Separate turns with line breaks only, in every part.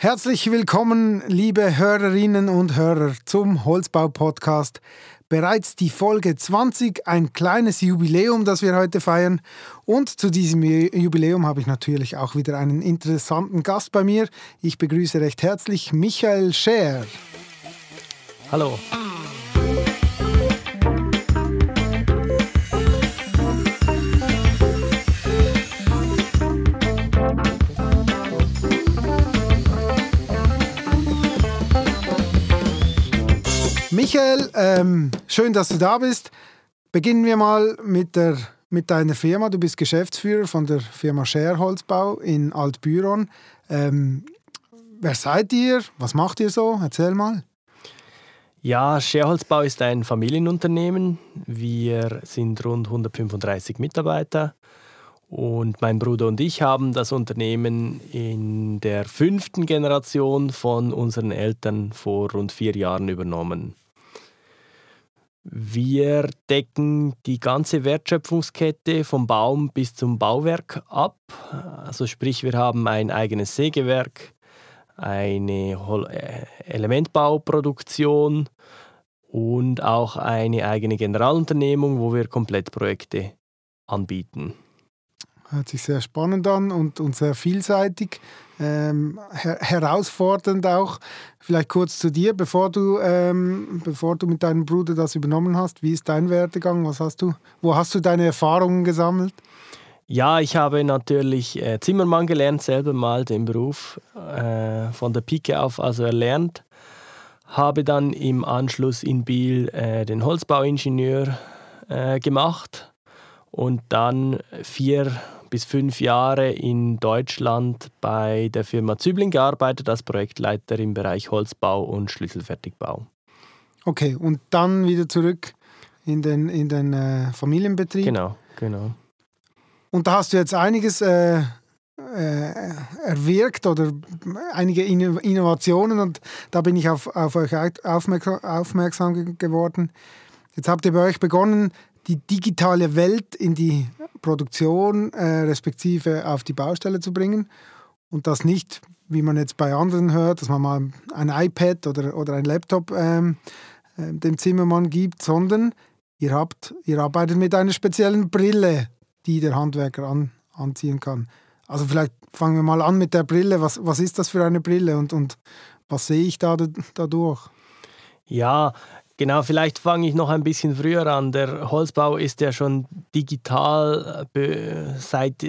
Herzlich willkommen, liebe Hörerinnen und Hörer, zum Holzbau-Podcast. Bereits die Folge 20, ein kleines Jubiläum, das wir heute feiern. Und zu diesem Jubiläum habe ich natürlich auch wieder einen interessanten Gast bei mir. Ich begrüße recht herzlich Michael Scher.
Hallo.
Michael, ähm, schön, dass du da bist. Beginnen wir mal mit, der, mit deiner Firma. Du bist Geschäftsführer von der Firma Scherholzbau in Altbüron. Ähm, wer seid ihr? Was macht ihr so? Erzähl mal.
Ja, Scherholzbau ist ein Familienunternehmen. Wir sind rund 135 Mitarbeiter. Und mein Bruder und ich haben das Unternehmen in der fünften Generation von unseren Eltern vor rund vier Jahren übernommen. Wir decken die ganze Wertschöpfungskette vom Baum bis zum Bauwerk ab. Also sprich, wir haben ein eigenes Sägewerk, eine äh, Elementbauproduktion und auch eine eigene Generalunternehmung, wo wir Komplettprojekte anbieten.
Hört sich sehr spannend an und, und sehr vielseitig, ähm, her herausfordernd auch. Vielleicht kurz zu dir, bevor du, ähm, bevor du mit deinem Bruder das übernommen hast. Wie ist dein Werdegang? Was hast du, wo hast du deine Erfahrungen gesammelt?
Ja, ich habe natürlich äh, Zimmermann gelernt, selber mal den Beruf äh, von der Pike auf also erlernt. Habe dann im Anschluss in Biel äh, den Holzbauingenieur äh, gemacht und dann vier bis fünf Jahre in Deutschland bei der Firma Zübling gearbeitet als Projektleiter im Bereich Holzbau und Schlüsselfertigbau.
Okay, und dann wieder zurück in den, in den äh, Familienbetrieb?
Genau, genau.
Und da hast du jetzt einiges äh, äh, erwirkt oder einige Innovationen und da bin ich auf, auf euch aufmerksam geworden. Jetzt habt ihr bei euch begonnen, die digitale Welt in die Produktion äh, respektive auf die Baustelle zu bringen und das nicht, wie man jetzt bei anderen hört, dass man mal ein iPad oder, oder ein Laptop ähm, äh, dem Zimmermann gibt, sondern ihr, habt, ihr arbeitet mit einer speziellen Brille, die der Handwerker an, anziehen kann. Also vielleicht fangen wir mal an mit der Brille. Was, was ist das für eine Brille und, und was sehe ich da dadurch?
Ja, Genau, vielleicht fange ich noch ein bisschen früher an. Der Holzbau ist ja schon digital äh, seit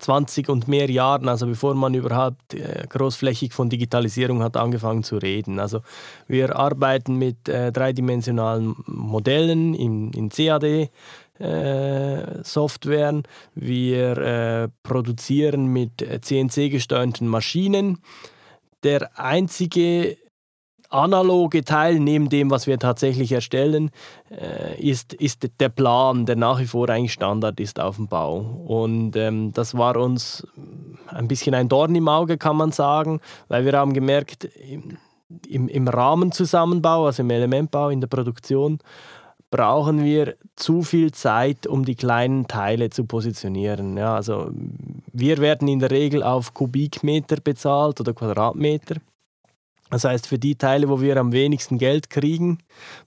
20 äh, und mehr Jahren, also bevor man überhaupt äh, großflächig von Digitalisierung hat angefangen zu reden. Also wir arbeiten mit dreidimensionalen Modellen in, in CAD. Softwaren. Wir produzieren mit CNC gesteuerten Maschinen. Der einzige analoge Teil neben dem, was wir tatsächlich erstellen, äh, ist, ist der Plan, der nach wie vor eigentlich Standard ist auf dem Bau. Und ähm, das war uns ein bisschen ein Dorn im Auge, kann man sagen, weil wir haben gemerkt, im, im Rahmenzusammenbau, also im Elementbau, in der Produktion, brauchen wir zu viel Zeit, um die kleinen Teile zu positionieren. Ja, also wir werden in der Regel auf Kubikmeter bezahlt oder Quadratmeter. Das heißt, für die Teile, wo wir am wenigsten Geld kriegen,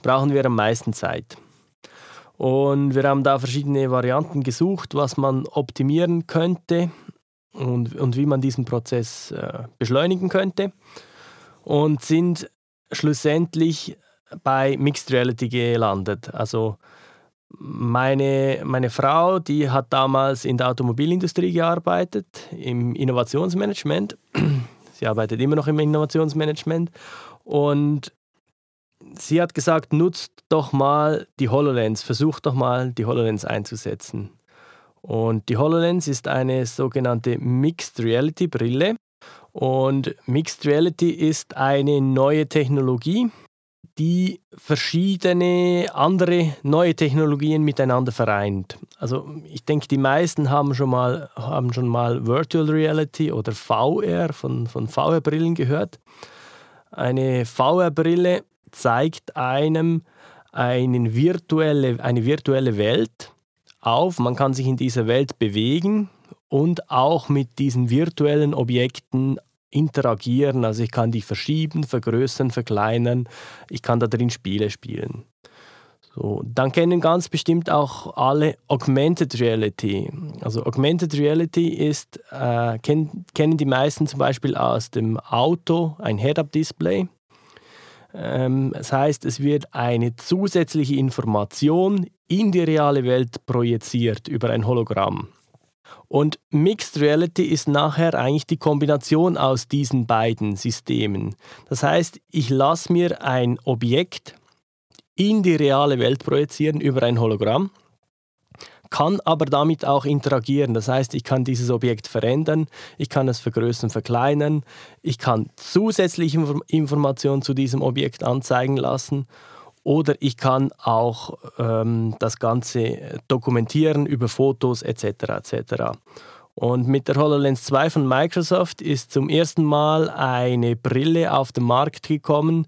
brauchen wir am meisten Zeit. Und wir haben da verschiedene Varianten gesucht, was man optimieren könnte und, und wie man diesen Prozess äh, beschleunigen könnte. Und sind schlussendlich bei Mixed Reality gelandet. Also meine, meine Frau, die hat damals in der Automobilindustrie gearbeitet, im Innovationsmanagement. Sie arbeitet immer noch im Innovationsmanagement und sie hat gesagt, nutzt doch mal die HoloLens, versucht doch mal die HoloLens einzusetzen. Und die HoloLens ist eine sogenannte Mixed Reality Brille. Und Mixed Reality ist eine neue Technologie, die verschiedene andere neue Technologien miteinander vereint. Also ich denke, die meisten haben schon mal, haben schon mal Virtual Reality oder VR von, von VR-Brillen gehört. Eine VR-Brille zeigt einem eine virtuelle, eine virtuelle Welt auf. Man kann sich in dieser Welt bewegen und auch mit diesen virtuellen Objekten interagieren. Also ich kann die verschieben, vergrößern, verkleinern. Ich kann da drin Spiele spielen. So, dann kennen ganz bestimmt auch alle Augmented Reality. Also Augmented Reality ist, äh, kenn, kennen die meisten zum Beispiel aus dem Auto ein Head-Up-Display. Ähm, das heißt, es wird eine zusätzliche Information in die reale Welt projiziert über ein Hologramm. Und Mixed Reality ist nachher eigentlich die Kombination aus diesen beiden Systemen. Das heißt, ich lasse mir ein Objekt in die reale Welt projizieren über ein Hologramm, kann aber damit auch interagieren. Das heißt, ich kann dieses Objekt verändern, ich kann es vergrößern, verkleinern, ich kann zusätzliche Informationen zu diesem Objekt anzeigen lassen oder ich kann auch ähm, das Ganze dokumentieren über Fotos etc. etc. Und mit der HoloLens 2 von Microsoft ist zum ersten Mal eine Brille auf den Markt gekommen,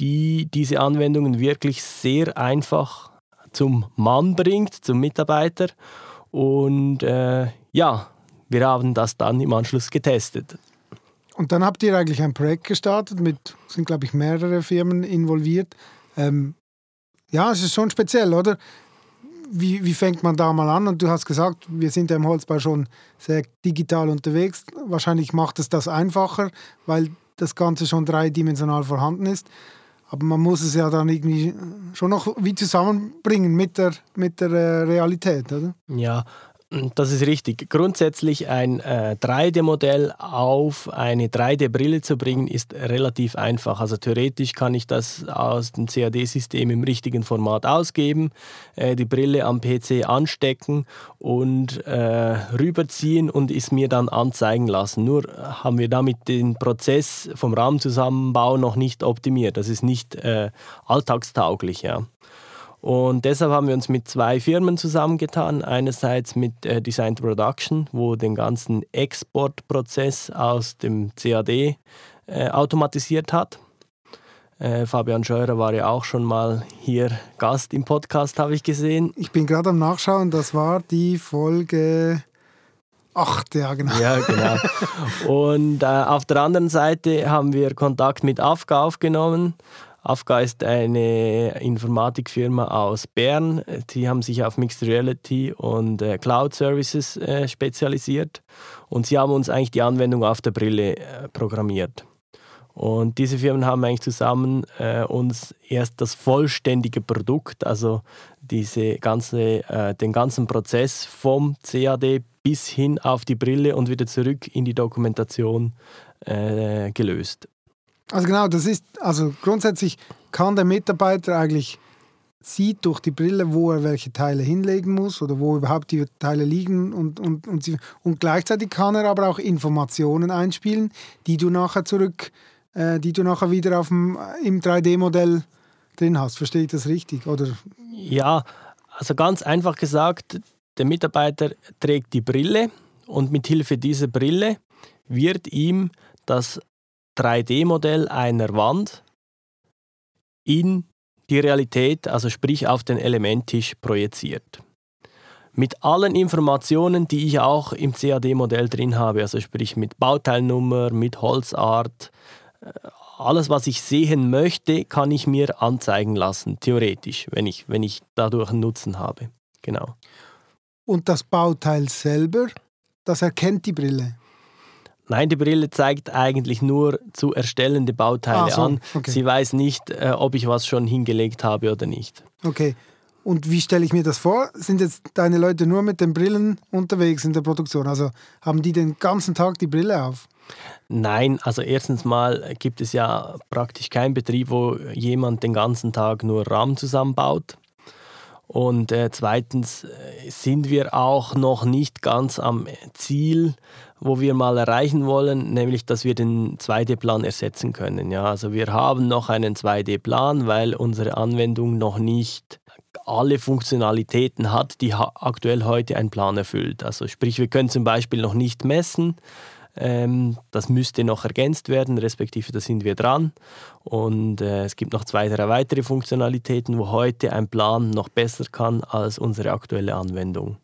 die diese Anwendungen wirklich sehr einfach zum Mann bringt, zum Mitarbeiter. Und äh, ja, wir haben das dann im Anschluss getestet.
Und dann habt ihr eigentlich ein Projekt gestartet, mit sind glaube ich mehrere Firmen involviert. Ähm, ja, es ist schon speziell, oder? Wie, wie fängt man da mal an? Und du hast gesagt, wir sind ja im Holzbau schon sehr digital unterwegs. Wahrscheinlich macht es das einfacher, weil das Ganze schon dreidimensional vorhanden ist. Aber man muss es ja dann irgendwie schon noch wie zusammenbringen mit der, mit der äh, Realität, oder?
Ja, das ist richtig. Grundsätzlich ein äh, 3D-Modell auf eine 3D-Brille zu bringen, ist relativ einfach. Also theoretisch kann ich das aus dem CAD-System im richtigen Format ausgeben, äh, die Brille am PC anstecken und äh, rüberziehen und es mir dann anzeigen lassen. Nur haben wir damit den Prozess vom Rahmenzusammenbau noch nicht optimiert. Das ist nicht äh, alltagstauglich. Ja. Und deshalb haben wir uns mit zwei Firmen zusammengetan. Einerseits mit äh, Design Production, wo den ganzen Exportprozess aus dem CAD äh, automatisiert hat. Äh, Fabian Scheurer war ja auch schon mal hier Gast im Podcast, habe ich gesehen.
Ich bin gerade am Nachschauen, das war die Folge 8, ja genau.
Ja, genau. Und äh, auf der anderen Seite haben wir Kontakt mit AFGA aufgenommen AFGA ist eine Informatikfirma aus Bern. Die haben sich auf Mixed Reality und äh, Cloud Services äh, spezialisiert und sie haben uns eigentlich die Anwendung auf der Brille äh, programmiert. Und diese Firmen haben eigentlich zusammen äh, uns erst das vollständige Produkt, also diese ganze, äh, den ganzen Prozess vom CAD bis hin auf die Brille und wieder zurück in die Dokumentation äh, gelöst.
Also genau, das ist, also grundsätzlich kann der Mitarbeiter eigentlich sieht durch die Brille, wo er welche Teile hinlegen muss oder wo überhaupt die Teile liegen und, und, und, sie, und gleichzeitig kann er aber auch Informationen einspielen, die du nachher zurück, äh, die du nachher wieder auf dem, im 3D-Modell drin hast. Verstehe ich das richtig? Oder?
Ja, also ganz einfach gesagt, der Mitarbeiter trägt die Brille und mit Hilfe dieser Brille wird ihm das 3D-Modell einer Wand in die Realität, also sprich auf den Elementtisch projiziert. Mit allen Informationen, die ich auch im CAD-Modell drin habe, also sprich mit Bauteilnummer, mit Holzart, äh, alles, was ich sehen möchte, kann ich mir anzeigen lassen, theoretisch, wenn ich, wenn ich dadurch einen Nutzen habe. Genau.
Und das Bauteil selber, das erkennt die Brille?
Nein, die Brille zeigt eigentlich nur zu erstellende Bauteile ah, so. an. Okay. Sie weiß nicht, äh, ob ich was schon hingelegt habe oder nicht.
Okay. Und wie stelle ich mir das vor? Sind jetzt deine Leute nur mit den Brillen unterwegs in der Produktion? Also haben die den ganzen Tag die Brille auf?
Nein, also erstens mal gibt es ja praktisch keinen Betrieb, wo jemand den ganzen Tag nur Rahmen zusammenbaut. Und äh, zweitens äh, sind wir auch noch nicht ganz am Ziel, wo wir mal erreichen wollen, nämlich dass wir den 2D-Plan ersetzen können. Ja, also wir haben noch einen 2D-Plan, weil unsere Anwendung noch nicht alle Funktionalitäten hat, die aktuell heute ein Plan erfüllt. Also sprich, wir können zum Beispiel noch nicht messen, ähm, das müsste noch ergänzt werden, respektive da sind wir dran. Und äh, es gibt noch zwei, drei weitere Funktionalitäten, wo heute ein Plan noch besser kann als unsere aktuelle Anwendung.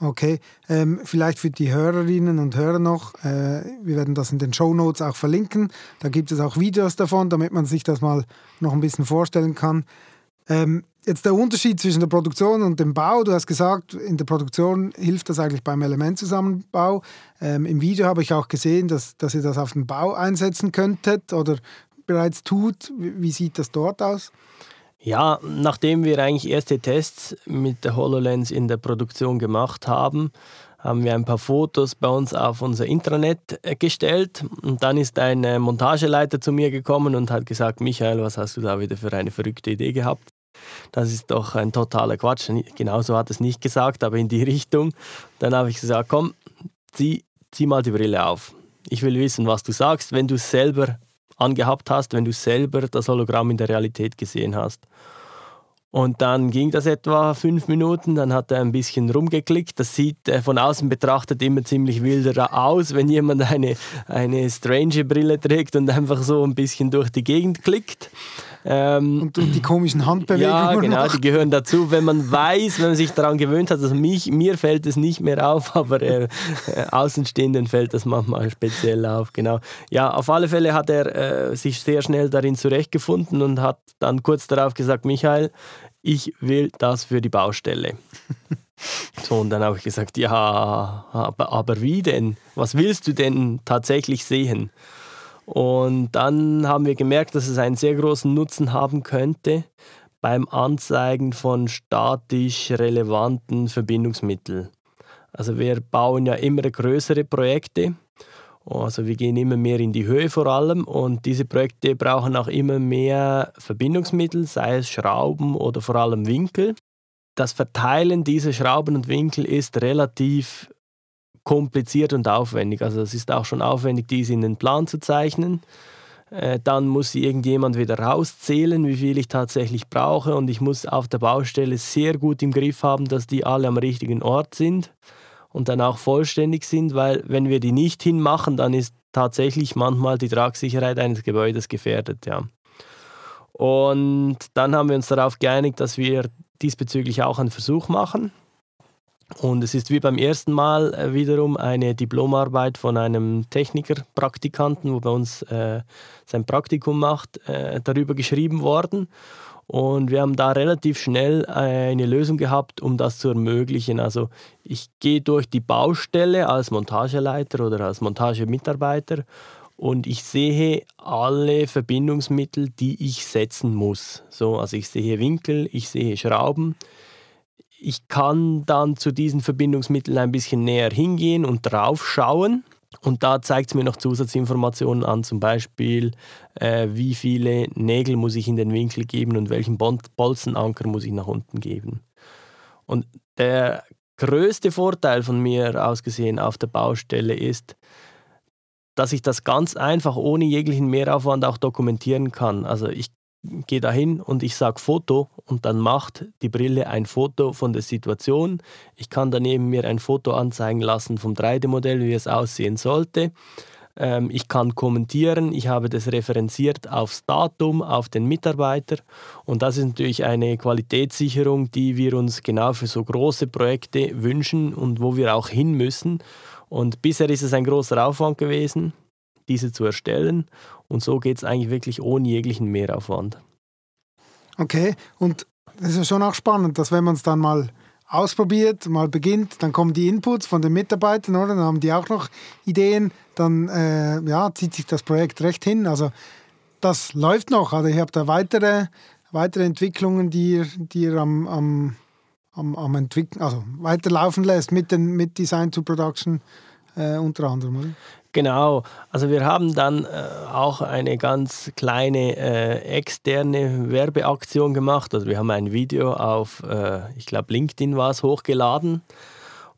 Okay, ähm, vielleicht für die Hörerinnen und Hörer noch, äh, wir werden das in den Show Notes auch verlinken. Da gibt es auch Videos davon, damit man sich das mal noch ein bisschen vorstellen kann. Ähm, jetzt der Unterschied zwischen der Produktion und dem Bau. Du hast gesagt, in der Produktion hilft das eigentlich beim Elementzusammenbau. Ähm, Im Video habe ich auch gesehen, dass, dass ihr das auf den Bau einsetzen könntet oder bereits tut. Wie, wie sieht das dort aus?
Ja, nachdem wir eigentlich erste Tests mit der HoloLens in der Produktion gemacht haben, haben wir ein paar Fotos bei uns auf unser Intranet äh, gestellt. Und dann ist ein äh, Montageleiter zu mir gekommen und hat gesagt, Michael, was hast du da wieder für eine verrückte Idee gehabt? Das ist doch ein totaler Quatsch. Genauso hat es nicht gesagt, aber in die Richtung. Dann habe ich gesagt, komm, zieh, zieh mal die Brille auf. Ich will wissen, was du sagst, wenn du es selber angehabt hast, wenn du selber das Hologramm in der Realität gesehen hast. Und dann ging das etwa fünf Minuten, dann hat er ein bisschen rumgeklickt. Das sieht äh, von außen betrachtet immer ziemlich wilder aus, wenn jemand eine, eine strange Brille trägt und einfach so ein bisschen durch die Gegend klickt.
Ähm, und, und, die komischen Handbewegungen.
Ja, genau, macht. die gehören dazu. Wenn man weiß, wenn man sich daran gewöhnt hat, also mich, mir fällt es nicht mehr auf, aber äh, äh, Außenstehenden fällt das manchmal speziell auf. Genau. Ja, auf alle Fälle hat er äh, sich sehr schnell darin zurechtgefunden und hat dann kurz darauf gesagt, Michael, ich will das für die Baustelle. So, und dann habe ich gesagt, ja, aber, aber wie denn? Was willst du denn tatsächlich sehen? Und dann haben wir gemerkt, dass es einen sehr großen Nutzen haben könnte beim Anzeigen von statisch relevanten Verbindungsmitteln. Also wir bauen ja immer größere Projekte. Also wir gehen immer mehr in die Höhe vor allem und diese Projekte brauchen auch immer mehr Verbindungsmittel, sei es Schrauben oder vor allem Winkel. Das Verteilen dieser Schrauben und Winkel ist relativ kompliziert und aufwendig. Also es ist auch schon aufwendig, diese in den Plan zu zeichnen. Äh, dann muss irgendjemand wieder rauszählen, wie viel ich tatsächlich brauche. Und ich muss auf der Baustelle sehr gut im Griff haben, dass die alle am richtigen Ort sind und dann auch vollständig sind, weil wenn wir die nicht hinmachen, dann ist tatsächlich manchmal die Tragsicherheit eines Gebäudes gefährdet. Ja. Und dann haben wir uns darauf geeinigt, dass wir diesbezüglich auch einen Versuch machen. Und es ist wie beim ersten Mal äh, wiederum eine Diplomarbeit von einem Techniker-Praktikanten, wo bei uns äh, sein Praktikum macht, äh, darüber geschrieben worden. Und wir haben da relativ schnell eine Lösung gehabt, um das zu ermöglichen. Also ich gehe durch die Baustelle als Montageleiter oder als Montagemitarbeiter und ich sehe alle Verbindungsmittel, die ich setzen muss. So, also ich sehe Winkel, ich sehe Schrauben, ich kann dann zu diesen Verbindungsmitteln ein bisschen näher hingehen und drauf schauen. Und da zeigt es mir noch Zusatzinformationen an, zum Beispiel, äh, wie viele Nägel muss ich in den Winkel geben und welchen Bolzenanker muss ich nach unten geben. Und der größte Vorteil von mir ausgesehen auf der Baustelle ist, dass ich das ganz einfach ohne jeglichen Mehraufwand auch dokumentieren kann. Also ich gehe dahin und ich sage Foto und dann macht die Brille ein Foto von der Situation. Ich kann daneben mir ein Foto anzeigen lassen vom 3D-Modell, wie es aussehen sollte. Ähm, ich kann kommentieren, ich habe das referenziert aufs Datum, auf den Mitarbeiter und das ist natürlich eine Qualitätssicherung, die wir uns genau für so große Projekte wünschen und wo wir auch hin müssen. Und bisher ist es ein großer Aufwand gewesen diese zu erstellen. Und so geht es eigentlich wirklich ohne jeglichen Mehraufwand.
Okay, und das ist ja schon auch spannend, dass wenn man es dann mal ausprobiert, mal beginnt, dann kommen die Inputs von den Mitarbeitern, oder? Dann haben die auch noch Ideen, dann äh, ja, zieht sich das Projekt recht hin. Also das läuft noch. Also ich habe da weitere, weitere Entwicklungen, die ihr, die ihr am, am, am, am entwickeln, also weiterlaufen lässt mit, den, mit Design to Production äh, unter anderem, oder?
Genau, also wir haben dann äh, auch eine ganz kleine äh, externe Werbeaktion gemacht. Also wir haben ein Video auf, äh, ich glaube, LinkedIn war es, hochgeladen.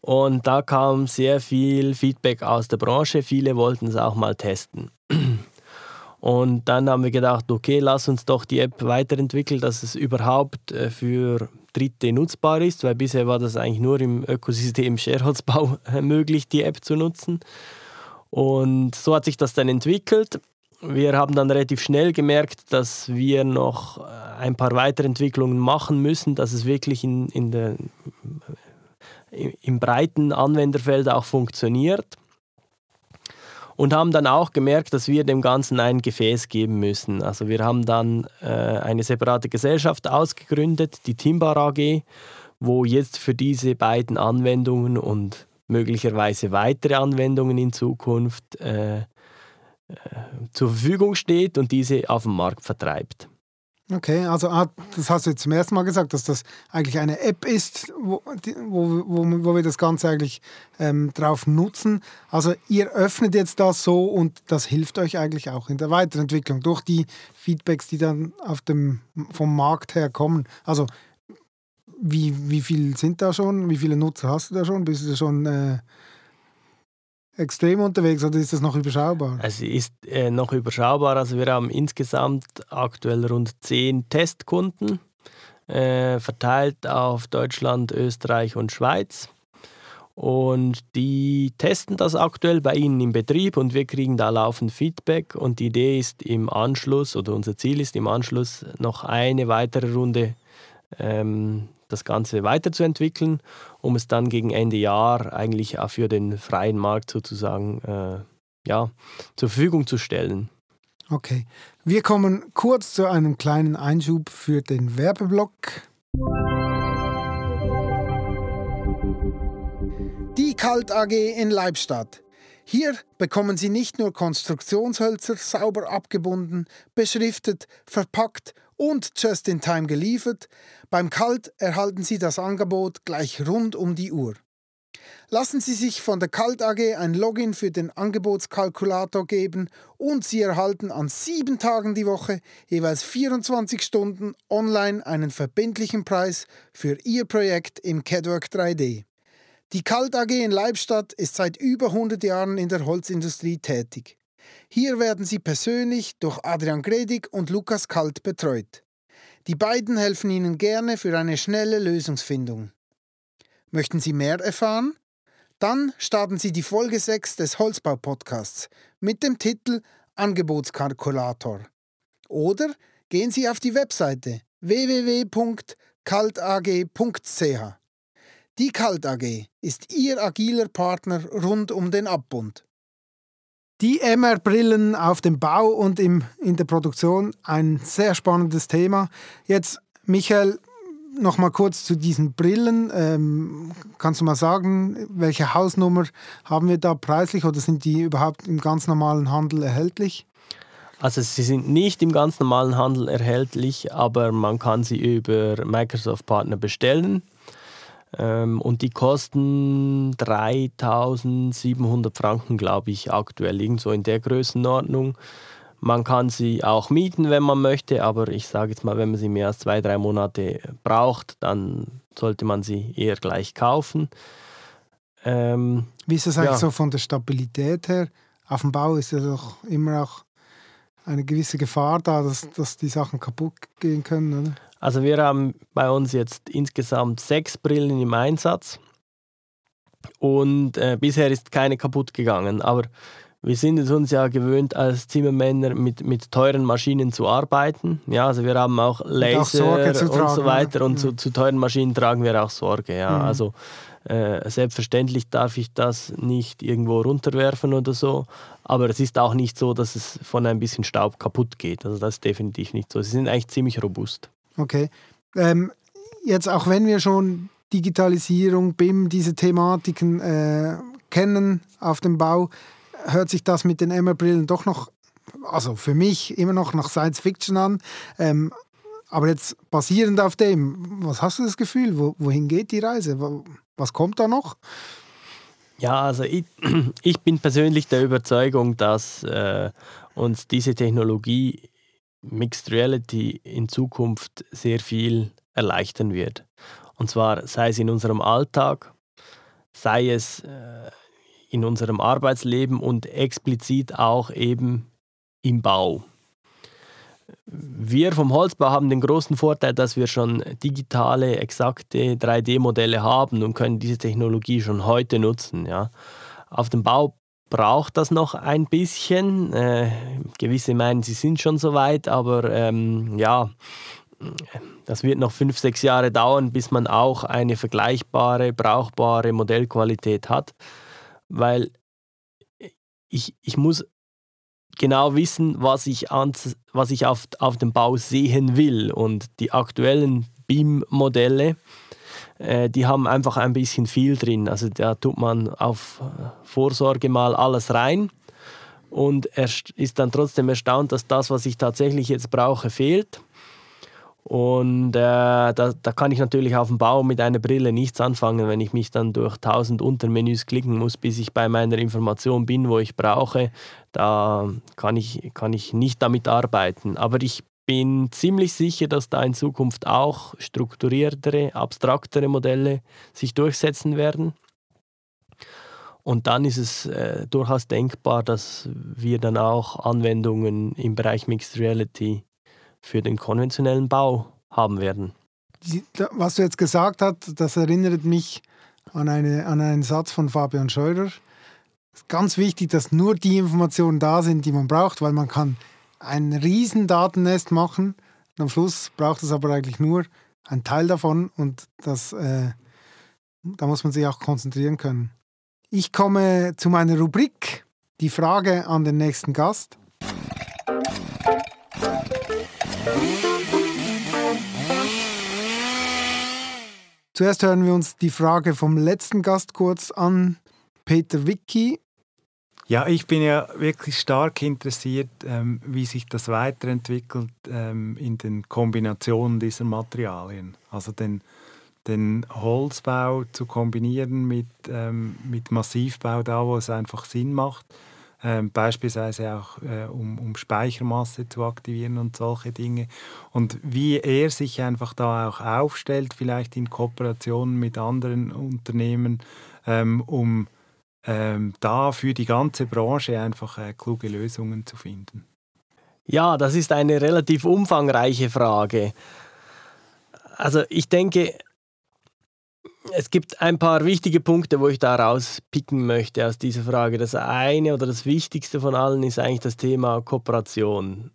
Und da kam sehr viel Feedback aus der Branche. Viele wollten es auch mal testen. Und dann haben wir gedacht, okay, lass uns doch die App weiterentwickeln, dass es überhaupt äh, für Dritte nutzbar ist, weil bisher war das eigentlich nur im Ökosystem Shareholzbau äh, möglich, die App zu nutzen. Und so hat sich das dann entwickelt. Wir haben dann relativ schnell gemerkt, dass wir noch äh, ein paar Weiterentwicklungen machen müssen, dass es wirklich in, in der im breiten Anwenderfeld auch funktioniert. Und haben dann auch gemerkt, dass wir dem Ganzen ein Gefäß geben müssen. Also wir haben dann äh, eine separate Gesellschaft ausgegründet, die Timbar AG, wo jetzt für diese beiden Anwendungen und möglicherweise weitere Anwendungen in Zukunft äh, äh, zur Verfügung steht und diese auf dem Markt vertreibt.
Okay, also ah, das hast du jetzt zum ersten Mal gesagt, dass das eigentlich eine App ist, wo, wo, wo, wo wir das Ganze eigentlich ähm, drauf nutzen. Also ihr öffnet jetzt das so und das hilft euch eigentlich auch in der Weiterentwicklung durch die Feedbacks, die dann auf dem, vom Markt her kommen. Also wie, wie viel sind da schon? Wie viele Nutzer hast du da schon? Bist du schon äh, extrem unterwegs oder ist das noch überschaubar?
Es ist äh, noch überschaubar. Also wir haben insgesamt aktuell rund zehn Testkunden, äh, verteilt auf Deutschland, Österreich und Schweiz. Und die testen das aktuell bei ihnen im Betrieb und wir kriegen da laufend Feedback. Und die Idee ist im Anschluss, oder unser Ziel ist im Anschluss noch eine weitere Runde ähm, das Ganze weiterzuentwickeln, um es dann gegen Ende Jahr eigentlich auch für den freien Markt sozusagen äh, ja, zur Verfügung zu stellen.
Okay, wir kommen kurz zu einem kleinen Einschub für den Werbeblock. Die Kalt AG in Leibstadt. Hier bekommen Sie nicht nur Konstruktionshölzer sauber abgebunden, beschriftet, verpackt und just in time geliefert, beim Kalt erhalten Sie das Angebot gleich rund um die Uhr. Lassen Sie sich von der Kalt AG ein Login für den Angebotskalkulator geben und Sie erhalten an sieben Tagen die Woche jeweils 24 Stunden online einen verbindlichen Preis für Ihr Projekt im CADWork 3D. Die Kalt AG in Leibstadt ist seit über 100 Jahren in der Holzindustrie tätig. Hier werden Sie persönlich durch Adrian Gredig und Lukas Kalt betreut. Die beiden helfen Ihnen gerne für eine schnelle Lösungsfindung. Möchten Sie mehr erfahren? Dann starten Sie die Folge 6 des Holzbau-Podcasts mit dem Titel Angebotskalkulator. Oder gehen Sie auf die Webseite www.kaltag.ch. Die Kalt AG ist Ihr agiler Partner rund um den Abbund. Die MR-Brillen auf dem Bau und im, in der Produktion, ein sehr spannendes Thema. Jetzt, Michael, noch mal kurz zu diesen Brillen. Ähm, kannst du mal sagen, welche Hausnummer haben wir da preislich oder sind die überhaupt im ganz normalen Handel erhältlich?
Also sie sind nicht im ganz normalen Handel erhältlich, aber man kann sie über Microsoft Partner bestellen. Ähm, und die kosten 3700 Franken, glaube ich, aktuell, irgendwo in der Größenordnung. Man kann sie auch mieten, wenn man möchte, aber ich sage jetzt mal, wenn man sie mehr als zwei, drei Monate braucht, dann sollte man sie eher gleich kaufen.
Ähm, Wie ist das eigentlich ja. so von der Stabilität her? Auf dem Bau ist ja doch immer auch eine gewisse Gefahr da, dass, dass die Sachen kaputt gehen können, oder?
Also wir haben bei uns jetzt insgesamt sechs Brillen im Einsatz und äh, bisher ist keine kaputt gegangen. Aber wir sind es uns ja gewöhnt, als Zimmermänner mit, mit teuren Maschinen zu arbeiten. Ja, also wir haben auch Laser und, auch und so weiter. Und ja. zu, zu, teuren Maschinen tragen wir auch Sorge. Ja. Mhm. Also äh, selbstverständlich darf ich das nicht irgendwo runterwerfen oder so. Aber es ist auch nicht so, dass es von ein bisschen Staub kaputt geht. Also das ist definitiv nicht so. Sie sind eigentlich ziemlich robust.
Okay. Ähm, jetzt auch wenn wir schon Digitalisierung, BIM, diese Thematiken äh, kennen auf dem Bau, hört sich das mit den MR-Brillen doch noch, also für mich immer noch nach Science Fiction an. Ähm, aber jetzt basierend auf dem, was hast du das Gefühl? Wo, wohin geht die Reise? Was kommt da noch?
Ja, also ich, ich bin persönlich der Überzeugung, dass äh, uns diese Technologie Mixed Reality in Zukunft sehr viel erleichtern wird. Und zwar sei es in unserem Alltag, sei es äh, in unserem Arbeitsleben und explizit auch eben im Bau. Wir vom Holzbau haben den großen Vorteil, dass wir schon digitale, exakte 3D-Modelle haben und können diese Technologie schon heute nutzen. Ja. Auf dem Bau braucht das noch ein bisschen. Äh, gewisse meinen, sie sind schon so weit, aber ähm, ja, das wird noch fünf, sechs Jahre dauern, bis man auch eine vergleichbare, brauchbare Modellqualität hat, weil ich, ich muss genau wissen, was ich, ans, was ich auf, auf dem Bau sehen will. Und die aktuellen BIM-Modelle, die haben einfach ein bisschen viel drin. Also da tut man auf Vorsorge mal alles rein und er ist dann trotzdem erstaunt, dass das, was ich tatsächlich jetzt brauche, fehlt. Und äh, da, da kann ich natürlich auf dem Bau mit einer Brille nichts anfangen, wenn ich mich dann durch tausend Untermenüs klicken muss, bis ich bei meiner Information bin, wo ich brauche. Da kann ich, kann ich nicht damit arbeiten. Aber ich bin ziemlich sicher, dass da in Zukunft auch strukturiertere, abstraktere Modelle sich durchsetzen werden. Und dann ist es äh, durchaus denkbar, dass wir dann auch Anwendungen im Bereich Mixed Reality für den konventionellen Bau haben werden.
Was du jetzt gesagt hast, das erinnert mich an, eine, an einen Satz von Fabian Scheurer. Es ist ganz wichtig, dass nur die Informationen da sind, die man braucht, weil man kann ein riesen Datennest machen und am Schluss braucht es aber eigentlich nur einen Teil davon und das, äh, da muss man sich auch konzentrieren können. Ich komme zu meiner Rubrik, die Frage an den nächsten Gast. Zuerst hören wir uns die Frage vom letzten Gast kurz an. Peter Wicki.
Ja, ich bin ja wirklich stark interessiert, ähm, wie sich das weiterentwickelt ähm, in den Kombinationen dieser Materialien. Also den, den Holzbau zu kombinieren mit, ähm, mit Massivbau, da wo es einfach Sinn macht ähm, beispielsweise auch äh, um, um Speichermasse zu aktivieren und solche Dinge. Und wie er sich einfach da auch aufstellt, vielleicht in Kooperation mit anderen Unternehmen, ähm, um ähm, da für die ganze Branche einfach äh, kluge Lösungen zu finden.
Ja, das ist eine relativ umfangreiche Frage. Also ich denke, es gibt ein paar wichtige Punkte, wo ich da rauspicken möchte aus dieser Frage. Das eine oder das Wichtigste von allen ist eigentlich das Thema Kooperation.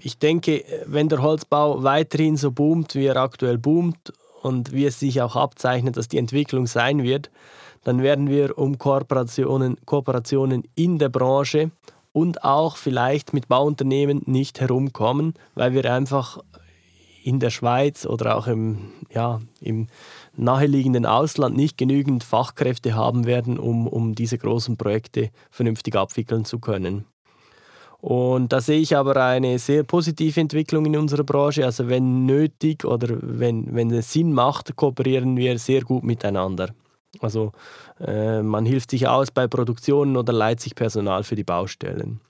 Ich denke, wenn der Holzbau weiterhin so boomt, wie er aktuell boomt und wie es sich auch abzeichnet, dass die Entwicklung sein wird, dann werden wir um Kooperationen, Kooperationen in der Branche und auch vielleicht mit Bauunternehmen nicht herumkommen, weil wir einfach in der Schweiz oder auch im, ja, im naheliegenden Ausland nicht genügend Fachkräfte haben werden, um, um diese großen Projekte vernünftig abwickeln zu können. Und da sehe ich aber eine sehr positive Entwicklung in unserer Branche. Also wenn nötig oder wenn, wenn es Sinn macht, kooperieren wir sehr gut miteinander. Also äh, man hilft sich aus bei Produktionen oder leiht sich Personal für die Baustellen.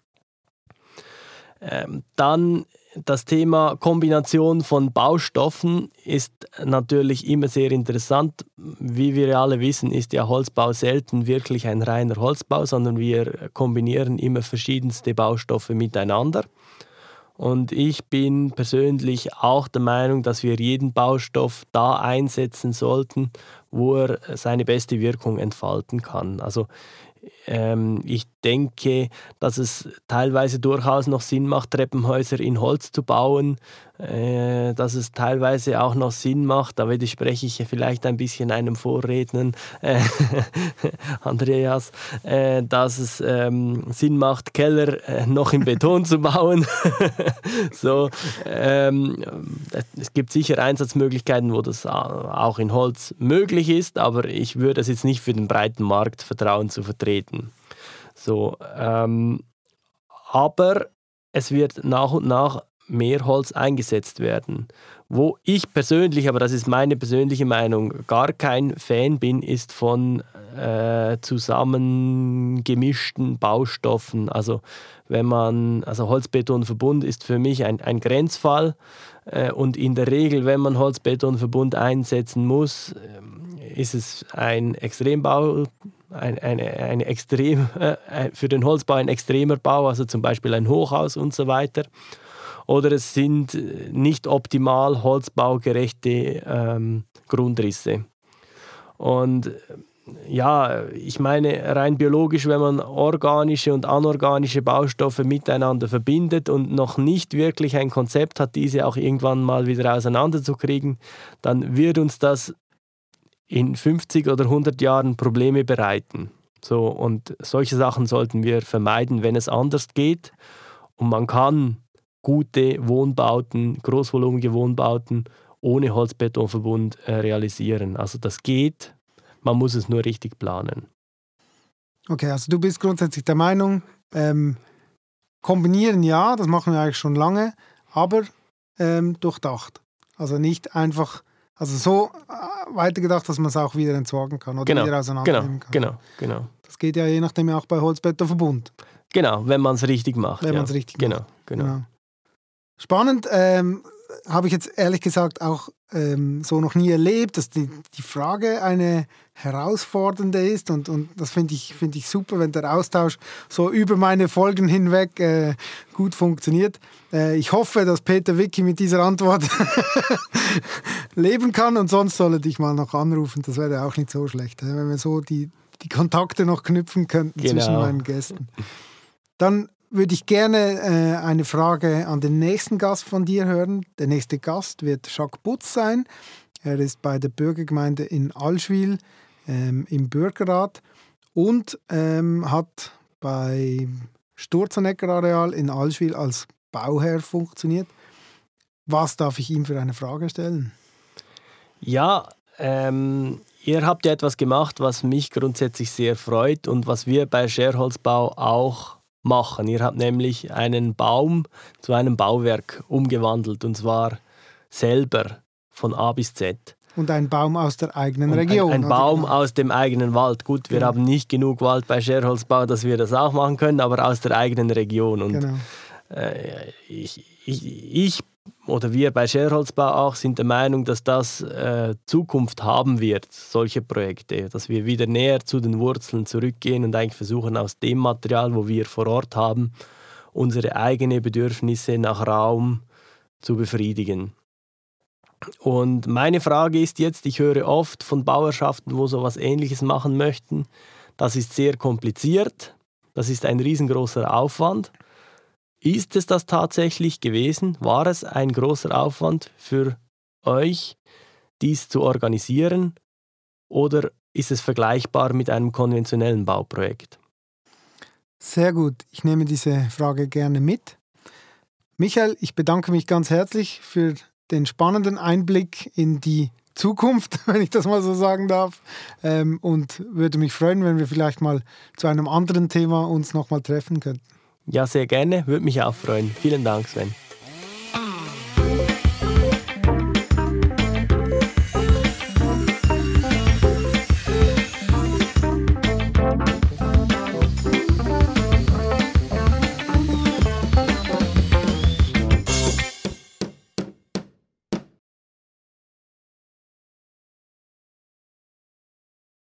Ähm, dann das Thema Kombination von Baustoffen ist natürlich immer sehr interessant. Wie wir alle wissen, ist ja Holzbau selten wirklich ein reiner Holzbau, sondern wir kombinieren immer verschiedenste Baustoffe miteinander. Und ich bin persönlich auch der Meinung, dass wir jeden Baustoff da einsetzen sollten, wo er seine beste Wirkung entfalten kann. Also ähm, ich denke, dass es teilweise durchaus noch Sinn macht, Treppenhäuser in Holz zu bauen, äh, dass es teilweise auch noch Sinn macht, da widerspreche ich vielleicht ein bisschen einem Vorredner, äh, Andreas, äh, dass es ähm, Sinn macht, Keller äh, noch in Beton zu bauen. so, ähm, es gibt sicher Einsatzmöglichkeiten, wo das auch in Holz möglich ist, aber ich würde es jetzt nicht für den breiten Markt vertrauen zu vertreten. So, ähm, aber es wird nach und nach mehr Holz eingesetzt werden. Wo ich persönlich, aber das ist meine persönliche Meinung, gar kein Fan bin, ist von äh, zusammengemischten Baustoffen. Also wenn man, also Holzbetonverbund ist für mich ein, ein Grenzfall äh, und in der Regel, wenn man Holzbetonverbund einsetzen muss, äh, ist es ein Extrembau ein, eine, eine extrem, äh, für den Holzbau ein extremer Bau, also zum Beispiel ein Hochhaus und so weiter. Oder es sind nicht optimal holzbaugerechte ähm, Grundrisse. Und ja, ich meine rein biologisch, wenn man organische und anorganische Baustoffe miteinander verbindet und noch nicht wirklich ein Konzept hat, diese auch irgendwann mal wieder auseinanderzukriegen, dann wird uns das in 50 oder 100 Jahren Probleme bereiten. So, und solche Sachen sollten wir vermeiden, wenn es anders geht. Und man kann gute Wohnbauten, großvolumige Wohnbauten ohne Holzbetonverbund äh, realisieren. Also das geht, man muss es nur richtig planen.
Okay, also du bist grundsätzlich der Meinung, ähm, kombinieren ja, das machen wir eigentlich schon lange, aber ähm, durchdacht. Also nicht einfach, also so äh, weitergedacht, dass man es auch wieder entsorgen kann oder
genau,
wieder auseinandernehmen
genau, kann. Genau, genau.
Das geht ja je nachdem auch bei Holzbetonverbund.
Genau, wenn man es richtig macht.
Wenn
ja.
man es richtig
genau,
macht.
Genau, genau.
Spannend, ähm, habe ich jetzt ehrlich gesagt auch ähm, so noch nie erlebt, dass die, die Frage eine herausfordernde ist und, und das finde ich, find ich super, wenn der Austausch so über meine Folgen hinweg äh, gut funktioniert. Äh, ich hoffe, dass Peter Wicki mit dieser Antwort leben kann und sonst soll er dich mal noch anrufen, das wäre auch nicht so schlecht, wenn wir so die, die Kontakte noch knüpfen könnten genau. zwischen meinen Gästen. Dann würde ich gerne äh, eine Frage an den nächsten Gast von dir hören. Der nächste Gast wird Jacques Butz sein. Er ist bei der Bürgergemeinde in Allschwil ähm, im Bürgerrat und ähm, hat bei Sturzenecker Areal in Allschwil als Bauherr funktioniert. Was darf ich ihm für eine Frage stellen?
Ja, ähm, ihr habt ja etwas gemacht, was mich grundsätzlich sehr freut und was wir bei Scherholzbau auch machen. Ihr habt nämlich einen Baum zu einem Bauwerk umgewandelt und zwar selber von A bis Z.
Und ein Baum aus der eigenen Region.
Ein, ein Baum genau. aus dem eigenen Wald. Gut, wir genau. haben nicht genug Wald bei Scherholzbau, dass wir das auch machen können, aber aus der eigenen Region. Und genau. äh, ich, ich, ich oder wir bei Shareholzbau auch sind der Meinung, dass das äh, Zukunft haben wird, solche Projekte, dass wir wieder näher zu den Wurzeln zurückgehen und eigentlich versuchen, aus dem Material, wo wir vor Ort haben, unsere eigenen Bedürfnisse nach Raum zu befriedigen. Und meine Frage ist jetzt, ich höre oft von Bauerschaften, wo so etwas Ähnliches machen möchten, das ist sehr kompliziert, das ist ein riesengroßer Aufwand. Ist es das tatsächlich gewesen? War es ein großer Aufwand für euch, dies zu organisieren? Oder ist es vergleichbar mit einem konventionellen Bauprojekt?
Sehr gut. Ich nehme diese Frage gerne mit. Michael, ich bedanke mich ganz herzlich für den spannenden Einblick in die Zukunft, wenn ich das mal so sagen darf. Ähm, und würde mich freuen, wenn wir vielleicht mal zu einem anderen Thema uns nochmal treffen könnten.
Ja, sehr gerne. Würde mich auch freuen. Vielen Dank, Sven.